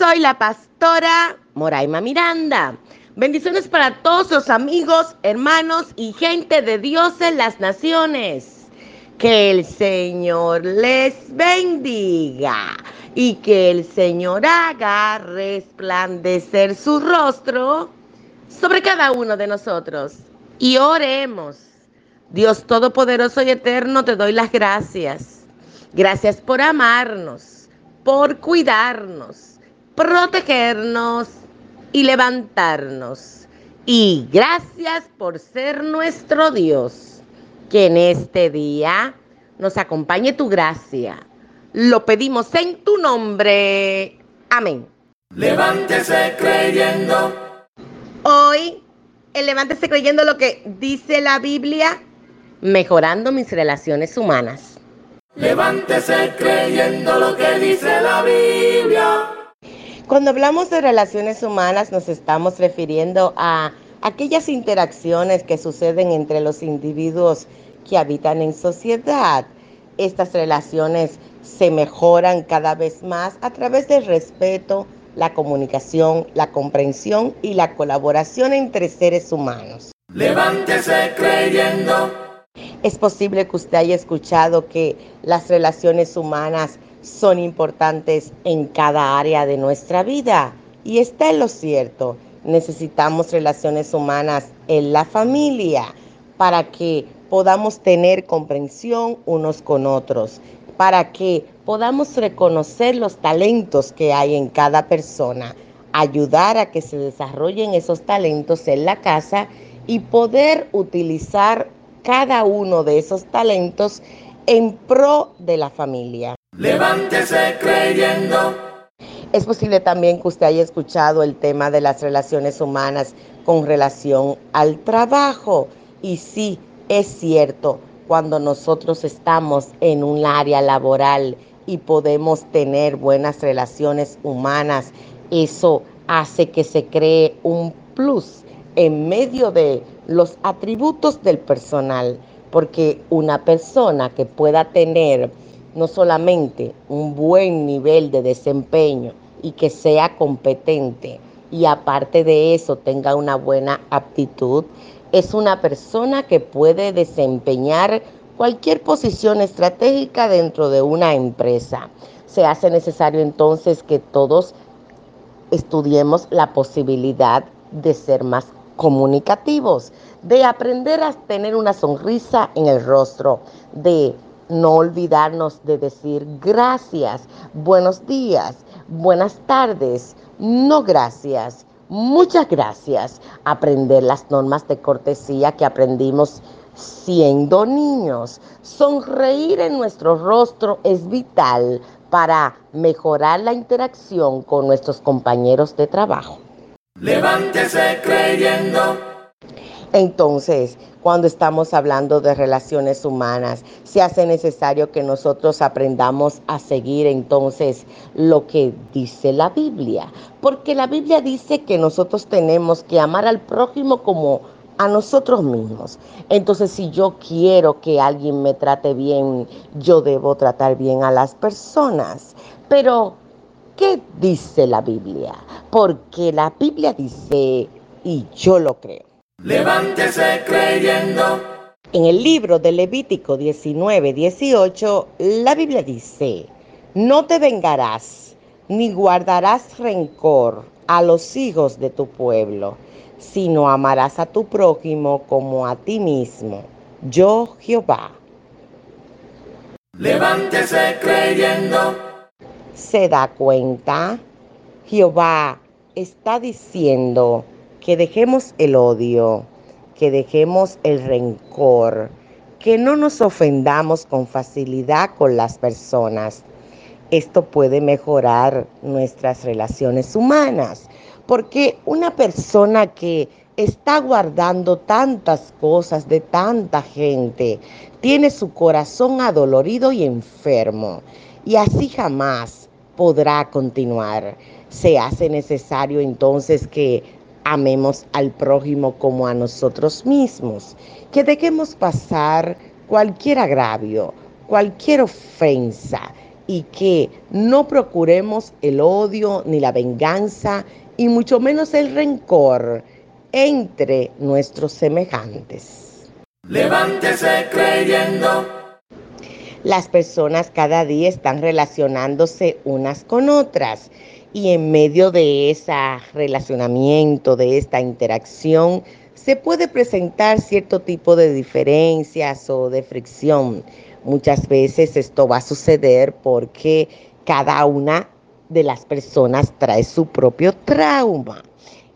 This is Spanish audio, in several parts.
Soy la pastora Moraima Miranda. Bendiciones para todos los amigos, hermanos y gente de Dios en las naciones. Que el Señor les bendiga y que el Señor haga resplandecer su rostro sobre cada uno de nosotros. Y oremos. Dios Todopoderoso y Eterno, te doy las gracias. Gracias por amarnos, por cuidarnos protegernos y levantarnos. Y gracias por ser nuestro Dios, que en este día nos acompañe tu gracia. Lo pedimos en tu nombre. Amén. Levántese creyendo. Hoy, el levántese creyendo lo que dice la Biblia, mejorando mis relaciones humanas. Levántese creyendo lo que dice la Biblia. Cuando hablamos de relaciones humanas nos estamos refiriendo a aquellas interacciones que suceden entre los individuos que habitan en sociedad. Estas relaciones se mejoran cada vez más a través del respeto, la comunicación, la comprensión y la colaboración entre seres humanos. Levántese creyendo. Es posible que usted haya escuchado que las relaciones humanas son importantes en cada área de nuestra vida. Y está en lo cierto, necesitamos relaciones humanas en la familia para que podamos tener comprensión unos con otros, para que podamos reconocer los talentos que hay en cada persona, ayudar a que se desarrollen esos talentos en la casa y poder utilizar cada uno de esos talentos en pro de la familia. Levántese creyendo. Es posible también que usted haya escuchado el tema de las relaciones humanas con relación al trabajo. Y sí, es cierto, cuando nosotros estamos en un área laboral y podemos tener buenas relaciones humanas, eso hace que se cree un plus en medio de los atributos del personal, porque una persona que pueda tener no solamente un buen nivel de desempeño y que sea competente y aparte de eso tenga una buena aptitud, es una persona que puede desempeñar cualquier posición estratégica dentro de una empresa. Se hace necesario entonces que todos estudiemos la posibilidad de ser más comunicativos, de aprender a tener una sonrisa en el rostro, de no olvidarnos de decir gracias, buenos días, buenas tardes, no gracias, muchas gracias. Aprender las normas de cortesía que aprendimos siendo niños. Sonreír en nuestro rostro es vital para mejorar la interacción con nuestros compañeros de trabajo. Levántese creyendo. Entonces, cuando estamos hablando de relaciones humanas. Se hace necesario que nosotros aprendamos a seguir entonces lo que dice la Biblia, porque la Biblia dice que nosotros tenemos que amar al prójimo como a nosotros mismos. Entonces, si yo quiero que alguien me trate bien, yo debo tratar bien a las personas. Pero, ¿qué dice la Biblia? Porque la Biblia dice, y yo lo creo Levántese creyendo. En el libro de Levítico 19, 18, la Biblia dice, no te vengarás ni guardarás rencor a los hijos de tu pueblo, sino amarás a tu prójimo como a ti mismo. Yo Jehová. Levántese creyendo. ¿Se da cuenta? Jehová está diciendo, que dejemos el odio, que dejemos el rencor, que no nos ofendamos con facilidad con las personas. esto puede mejorar nuestras relaciones humanas, porque una persona que está guardando tantas cosas de tanta gente, tiene su corazón adolorido y enfermo, y así jamás podrá continuar. Se hace necesario entonces que amemos al prójimo como a nosotros mismos, que dejemos pasar cualquier agravio, cualquier ofensa y que no procuremos el odio ni la venganza y mucho menos el rencor entre nuestros semejantes. Levántese creyendo. Las personas cada día están relacionándose unas con otras y en medio de ese relacionamiento, de esta interacción, se puede presentar cierto tipo de diferencias o de fricción. Muchas veces esto va a suceder porque cada una de las personas trae su propio trauma.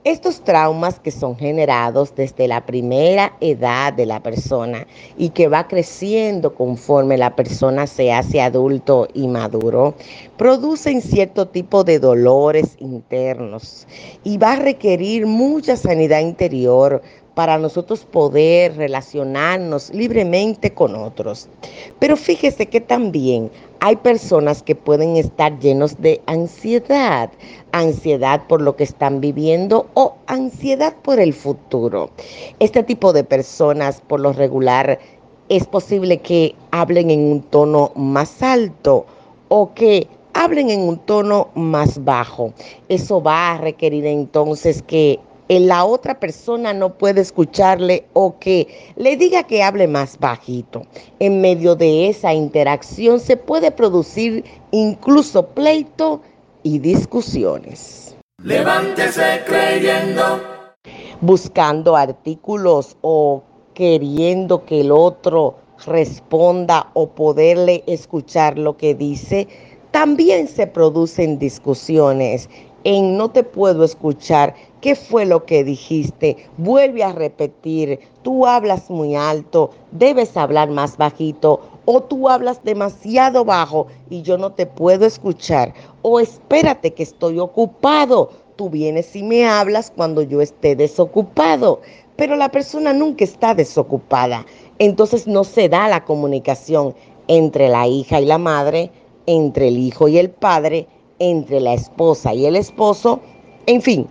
Estos traumas que son generados desde la primera edad de la persona y que va creciendo conforme la persona se hace adulto y maduro, producen cierto tipo de dolores internos y va a requerir mucha sanidad interior para nosotros poder relacionarnos libremente con otros. Pero fíjese que también hay personas que pueden estar llenos de ansiedad, ansiedad por lo que están viviendo o ansiedad por el futuro. Este tipo de personas por lo regular es posible que hablen en un tono más alto o que hablen en un tono más bajo. Eso va a requerir entonces que la otra persona no puede escucharle o que le diga que hable más bajito. En medio de esa interacción se puede producir incluso pleito y discusiones. Levántese creyendo. Buscando artículos o queriendo que el otro responda o poderle escuchar lo que dice, también se producen discusiones en no te puedo escuchar, ¿qué fue lo que dijiste? Vuelve a repetir, tú hablas muy alto, debes hablar más bajito, o tú hablas demasiado bajo y yo no te puedo escuchar, o espérate que estoy ocupado, tú vienes y me hablas cuando yo esté desocupado, pero la persona nunca está desocupada, entonces no se da la comunicación entre la hija y la madre, entre el hijo y el padre, entre la esposa y el esposo. En fin,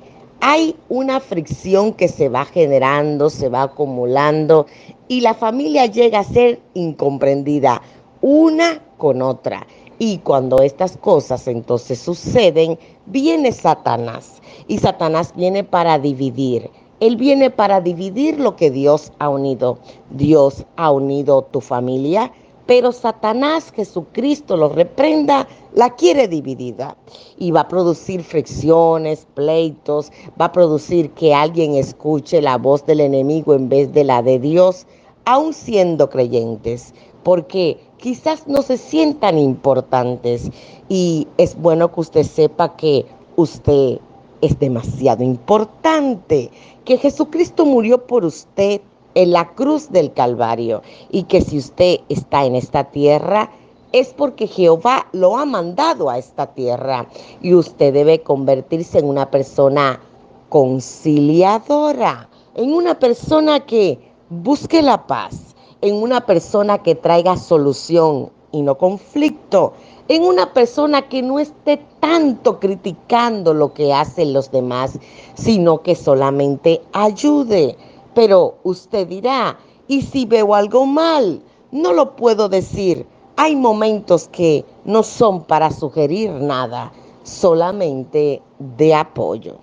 hay una fricción que se va generando, se va acumulando y la familia llega a ser incomprendida una con otra. Y cuando estas cosas entonces suceden, viene Satanás. Y Satanás viene para dividir. Él viene para dividir lo que Dios ha unido. Dios ha unido tu familia, pero Satanás, Jesucristo lo reprenda, la quiere dividida. Y va a producir fricciones, pleitos, va a producir que alguien escuche la voz del enemigo en vez de la de Dios, aun siendo creyentes, porque quizás no se sientan importantes. Y es bueno que usted sepa que usted es demasiado importante, que Jesucristo murió por usted en la cruz del Calvario y que si usted está en esta tierra es porque Jehová lo ha mandado a esta tierra y usted debe convertirse en una persona conciliadora, en una persona que busque la paz, en una persona que traiga solución y no conflicto, en una persona que no esté tanto criticando lo que hacen los demás, sino que solamente ayude pero usted dirá, ¿y si veo algo mal? No lo puedo decir. Hay momentos que no son para sugerir nada, solamente de apoyo.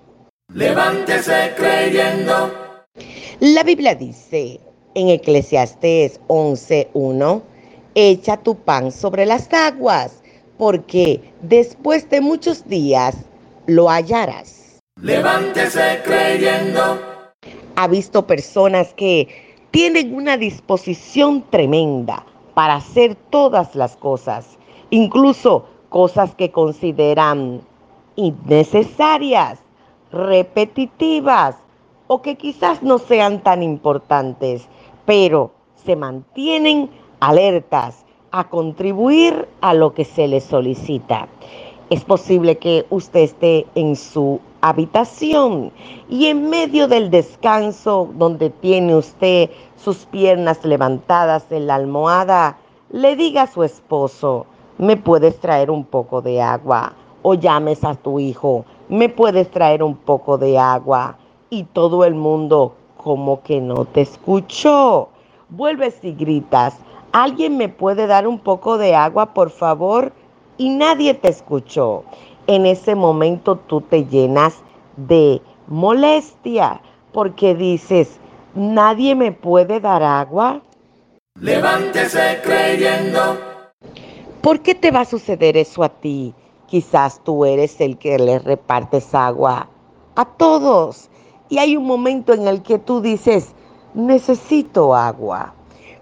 Levántese creyendo. La Biblia dice en Eclesiastés 11:1, echa tu pan sobre las aguas, porque después de muchos días lo hallarás. Levántese creyendo ha visto personas que tienen una disposición tremenda para hacer todas las cosas, incluso cosas que consideran innecesarias, repetitivas o que quizás no sean tan importantes, pero se mantienen alertas, a contribuir a lo que se le solicita. Es posible que usted esté en su habitación y en medio del descanso donde tiene usted sus piernas levantadas en la almohada, le diga a su esposo, ¿me puedes traer un poco de agua? O llames a tu hijo, ¿me puedes traer un poco de agua? Y todo el mundo como que no te escuchó. Vuelves y gritas, ¿alguien me puede dar un poco de agua, por favor? Y nadie te escuchó. En ese momento tú te llenas de molestia porque dices, nadie me puede dar agua. Levántese creyendo. ¿Por qué te va a suceder eso a ti? Quizás tú eres el que le repartes agua a todos. Y hay un momento en el que tú dices, necesito agua.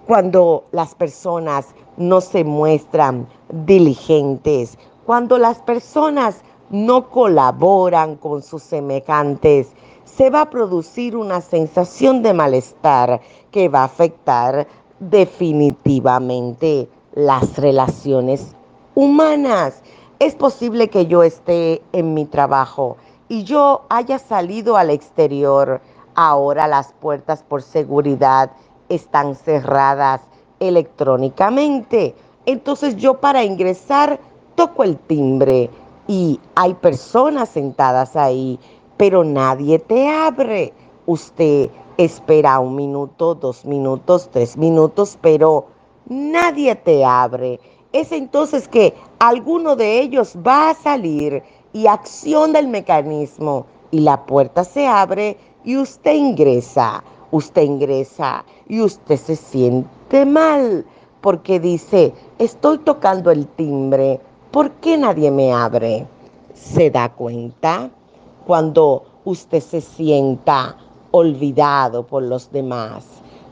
Cuando las personas no se muestran diligentes, cuando las personas no colaboran con sus semejantes, se va a producir una sensación de malestar que va a afectar definitivamente las relaciones humanas. Es posible que yo esté en mi trabajo y yo haya salido al exterior. Ahora las puertas por seguridad están cerradas electrónicamente. Entonces yo para ingresar toco el timbre y hay personas sentadas ahí, pero nadie te abre. Usted espera un minuto, dos minutos, tres minutos, pero nadie te abre. Es entonces que alguno de ellos va a salir y acciona el mecanismo y la puerta se abre y usted ingresa. Usted ingresa y usted se siente mal porque dice, estoy tocando el timbre, ¿por qué nadie me abre? ¿Se da cuenta? Cuando usted se sienta olvidado por los demás,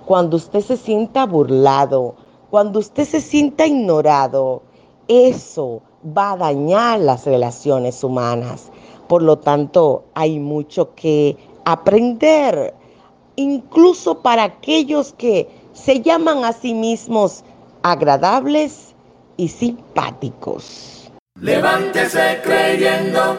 cuando usted se sienta burlado, cuando usted se sienta ignorado, eso va a dañar las relaciones humanas. Por lo tanto, hay mucho que aprender, incluso para aquellos que se llaman a sí mismos agradables y simpáticos. Levántese creyendo.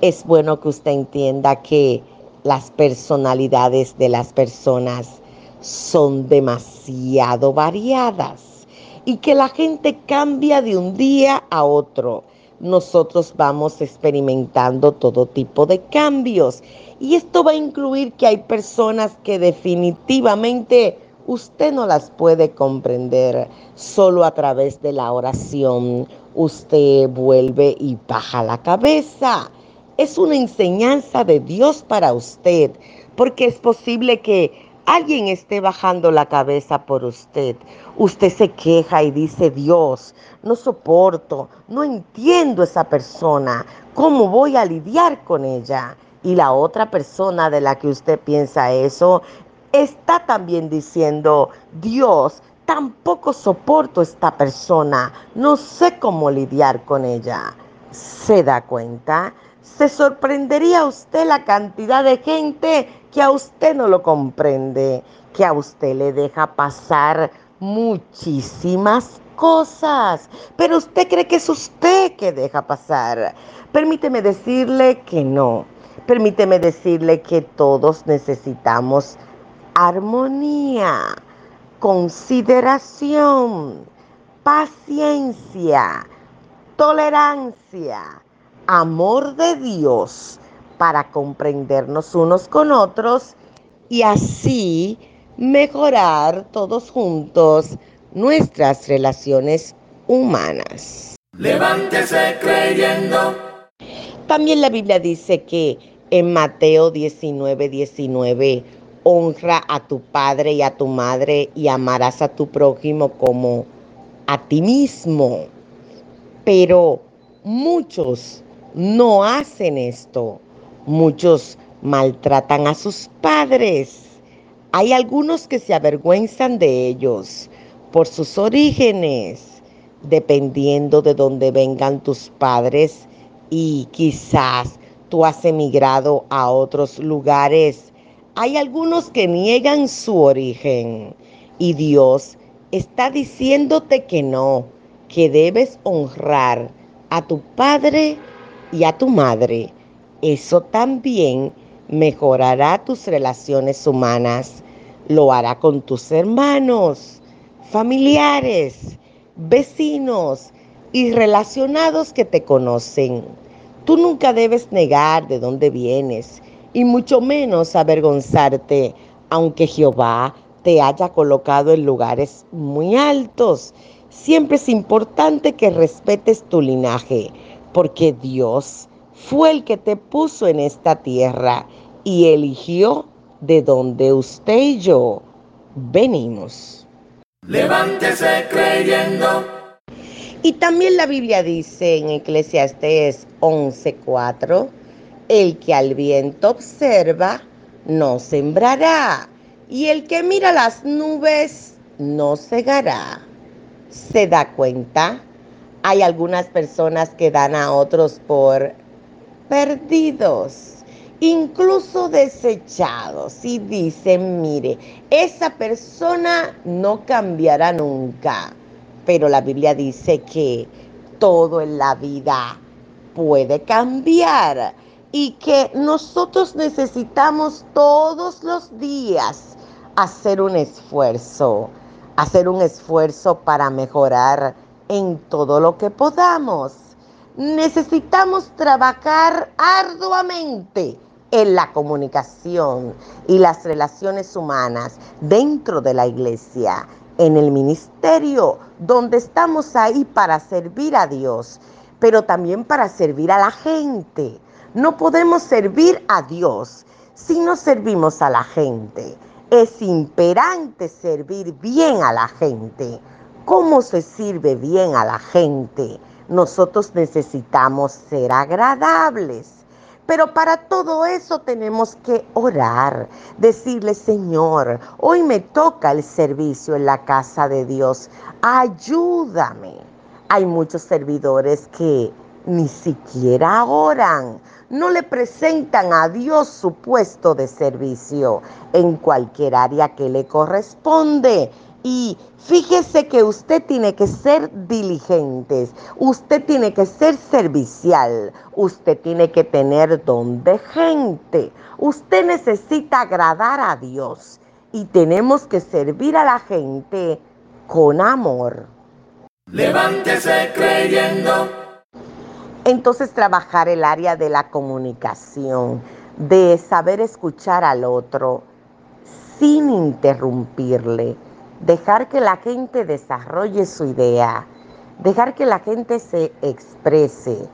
Es bueno que usted entienda que las personalidades de las personas son demasiado variadas y que la gente cambia de un día a otro. Nosotros vamos experimentando todo tipo de cambios y esto va a incluir que hay personas que definitivamente usted no las puede comprender solo a través de la oración. Usted vuelve y baja la cabeza. Es una enseñanza de Dios para usted, porque es posible que alguien esté bajando la cabeza por usted. Usted se queja y dice, Dios, no soporto, no entiendo esa persona, ¿cómo voy a lidiar con ella? Y la otra persona de la que usted piensa eso está también diciendo, Dios, tampoco soporto esta persona, no sé cómo lidiar con ella. ¿Se da cuenta? Se sorprendería usted la cantidad de gente que a usted no lo comprende, que a usted le deja pasar muchísimas cosas, pero usted cree que es usted que deja pasar. Permíteme decirle que no. Permíteme decirle que todos necesitamos armonía, consideración, paciencia, tolerancia, amor de Dios para comprendernos unos con otros y así mejorar todos juntos nuestras relaciones humanas. Levántese creyendo. También la Biblia dice que en Mateo 19, 19, honra a tu padre y a tu madre y amarás a tu prójimo como a ti mismo. Pero muchos no hacen esto. Muchos maltratan a sus padres. Hay algunos que se avergüenzan de ellos por sus orígenes, dependiendo de dónde vengan tus padres y quizás tú has emigrado a otros lugares hay algunos que niegan su origen y Dios está diciéndote que no, que debes honrar a tu padre y a tu madre. Eso también mejorará tus relaciones humanas. Lo hará con tus hermanos, familiares, vecinos y relacionados que te conocen. Tú nunca debes negar de dónde vienes y mucho menos avergonzarte, aunque Jehová te haya colocado en lugares muy altos. Siempre es importante que respetes tu linaje, porque Dios fue el que te puso en esta tierra y eligió de donde usted y yo venimos. Levántese creyendo. Y también la Biblia dice en Eclesiastés 11:4, el que al viento observa, no sembrará, y el que mira las nubes, no cegará. ¿Se da cuenta? Hay algunas personas que dan a otros por perdidos, incluso desechados, y dicen, mire, esa persona no cambiará nunca. Pero la Biblia dice que todo en la vida puede cambiar y que nosotros necesitamos todos los días hacer un esfuerzo, hacer un esfuerzo para mejorar en todo lo que podamos. Necesitamos trabajar arduamente en la comunicación y las relaciones humanas dentro de la iglesia, en el ministerio, donde estamos ahí para servir a Dios, pero también para servir a la gente. No podemos servir a Dios si no servimos a la gente. Es imperante servir bien a la gente. ¿Cómo se sirve bien a la gente? Nosotros necesitamos ser agradables. Pero para todo eso tenemos que orar, decirle, Señor, hoy me toca el servicio en la casa de Dios, ayúdame. Hay muchos servidores que ni siquiera oran, no le presentan a Dios su puesto de servicio en cualquier área que le corresponde y fíjese que usted tiene que ser diligente, usted tiene que ser servicial, usted tiene que tener don de gente, usted necesita agradar a Dios y tenemos que servir a la gente con amor. Levántese creyendo. Entonces trabajar el área de la comunicación, de saber escuchar al otro sin interrumpirle dejar que la gente desarrolle su idea, dejar que la gente se exprese,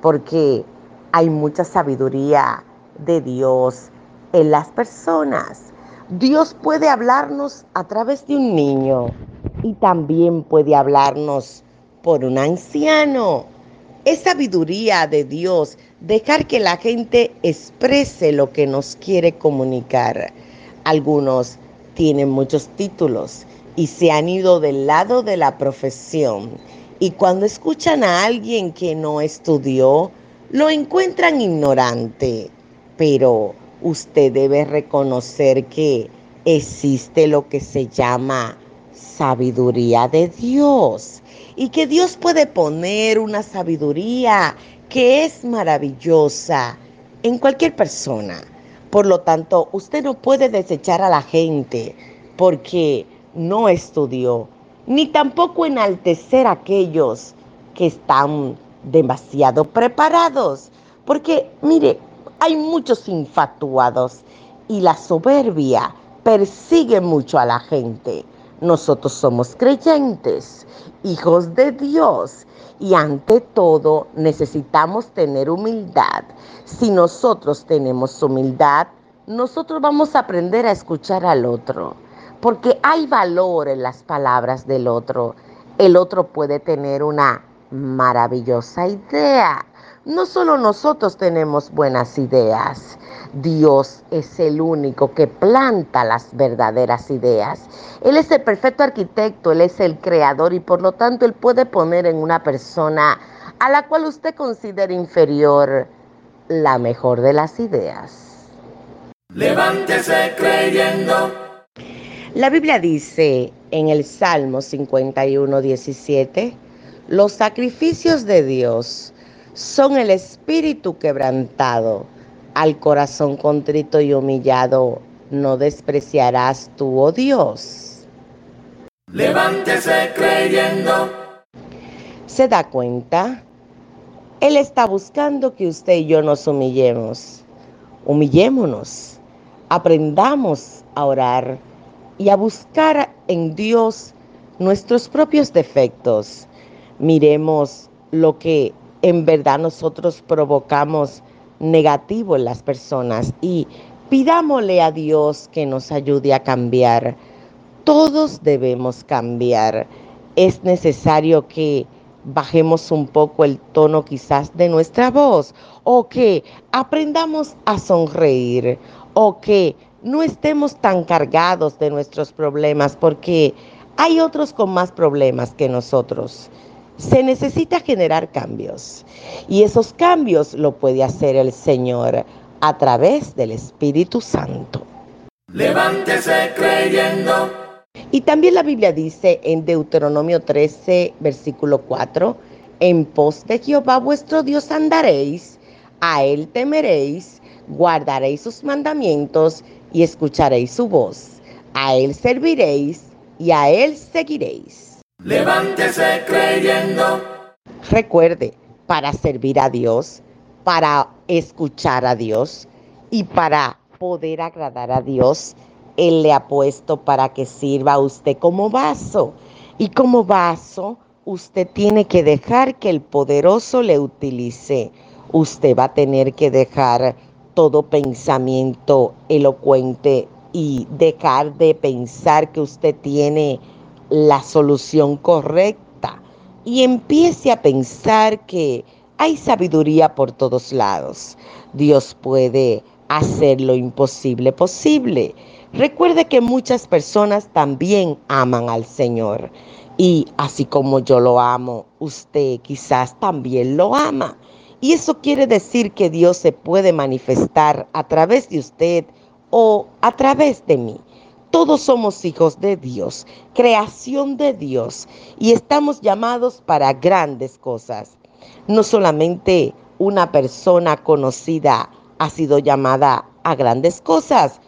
porque hay mucha sabiduría de Dios en las personas. Dios puede hablarnos a través de un niño y también puede hablarnos por un anciano. Es sabiduría de Dios dejar que la gente exprese lo que nos quiere comunicar. Algunos tienen muchos títulos y se han ido del lado de la profesión. Y cuando escuchan a alguien que no estudió, lo encuentran ignorante. Pero usted debe reconocer que existe lo que se llama sabiduría de Dios y que Dios puede poner una sabiduría que es maravillosa en cualquier persona. Por lo tanto, usted no puede desechar a la gente porque no estudió, ni tampoco enaltecer a aquellos que están demasiado preparados. Porque, mire, hay muchos infatuados y la soberbia persigue mucho a la gente. Nosotros somos creyentes, hijos de Dios, y ante todo necesitamos tener humildad. Si nosotros tenemos humildad, nosotros vamos a aprender a escuchar al otro porque hay valor en las palabras del otro. El otro puede tener una maravillosa idea. No solo nosotros tenemos buenas ideas, Dios es el único que planta las verdaderas ideas. Él es el perfecto arquitecto, Él es el creador y por lo tanto Él puede poner en una persona a la cual usted considera inferior la mejor de las ideas. Levántese creyendo. La Biblia dice en el Salmo 51, 17, los sacrificios de Dios son el espíritu quebrantado, al corazón contrito y humillado no despreciarás tú, oh Dios. Levántese creyendo. ¿Se da cuenta? Él está buscando que usted y yo nos humillemos. Humillémonos, aprendamos a orar y a buscar en Dios nuestros propios defectos. Miremos lo que en verdad nosotros provocamos negativo en las personas y pidámosle a Dios que nos ayude a cambiar. Todos debemos cambiar. Es necesario que bajemos un poco el tono quizás de nuestra voz o que aprendamos a sonreír o que no estemos tan cargados de nuestros problemas porque hay otros con más problemas que nosotros. Se necesita generar cambios y esos cambios lo puede hacer el Señor a través del Espíritu Santo. Levántese creyendo. Y también la Biblia dice en Deuteronomio 13, versículo 4, en pos de Jehová vuestro Dios andaréis, a él temeréis, guardaréis sus mandamientos y escucharéis su voz. A él serviréis y a él seguiréis. Levántese creyendo. Recuerde, para servir a Dios, para escuchar a Dios y para poder agradar a Dios, Él le ha puesto para que sirva a usted como vaso. Y como vaso, usted tiene que dejar que el poderoso le utilice. Usted va a tener que dejar todo pensamiento elocuente y dejar de pensar que usted tiene la solución correcta y empiece a pensar que hay sabiduría por todos lados. Dios puede hacer lo imposible posible. Recuerde que muchas personas también aman al Señor. Y así como yo lo amo, usted quizás también lo ama. Y eso quiere decir que Dios se puede manifestar a través de usted o a través de mí. Todos somos hijos de Dios, creación de Dios, y estamos llamados para grandes cosas. No solamente una persona conocida ha sido llamada a grandes cosas,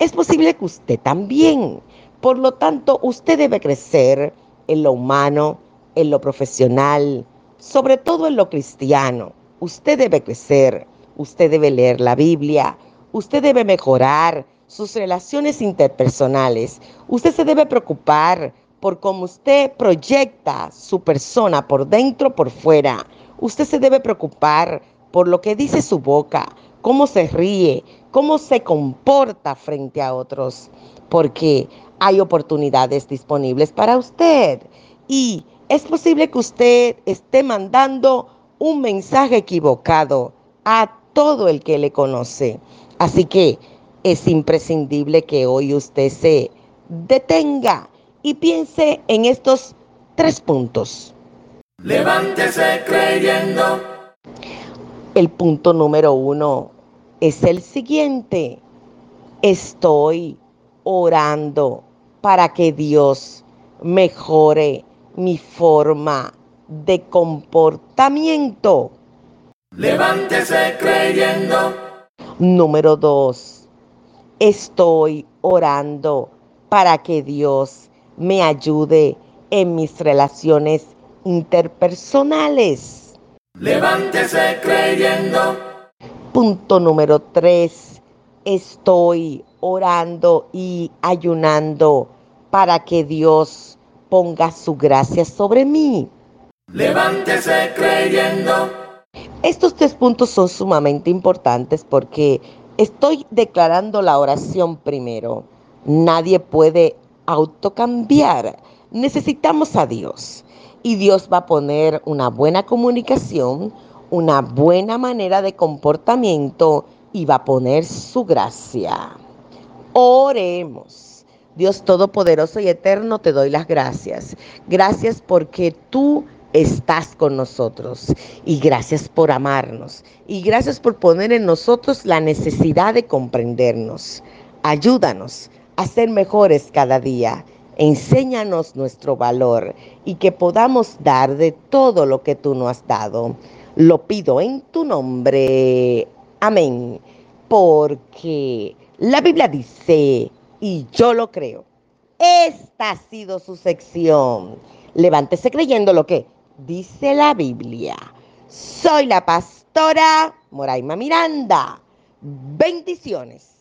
es posible que usted también. Por lo tanto, usted debe crecer en lo humano, en lo profesional, sobre todo en lo cristiano. Usted debe crecer, usted debe leer la Biblia, usted debe mejorar sus relaciones interpersonales. Usted se debe preocupar por cómo usted proyecta su persona por dentro, por fuera. Usted se debe preocupar por lo que dice su boca, cómo se ríe, cómo se comporta frente a otros, porque hay oportunidades disponibles para usted. Y es posible que usted esté mandando un mensaje equivocado a todo el que le conoce. Así que es imprescindible que hoy usted se detenga y piense en estos tres puntos. Levántese creyendo. El punto número uno es el siguiente. Estoy orando para que Dios mejore mi forma de comportamiento. Levántese creyendo. Número dos, estoy orando para que Dios me ayude en mis relaciones interpersonales. Levántese creyendo. Punto número tres, estoy orando y ayunando para que Dios ponga su gracia sobre mí. Levántese creyendo. Estos tres puntos son sumamente importantes porque estoy declarando la oración primero. Nadie puede autocambiar. Necesitamos a Dios. Y Dios va a poner una buena comunicación, una buena manera de comportamiento y va a poner su gracia. Oremos. Dios Todopoderoso y Eterno, te doy las gracias. Gracias porque tú estás con nosotros. Y gracias por amarnos. Y gracias por poner en nosotros la necesidad de comprendernos. Ayúdanos a ser mejores cada día. enséñanos nuestro valor y que podamos dar de todo lo que tú nos has dado. Lo pido en tu nombre. Amén. Porque la Biblia dice, y yo lo creo, esta ha sido su sección. Levántese creyendo lo que dice la Biblia. Soy la pastora Moraima Miranda. Bendiciones.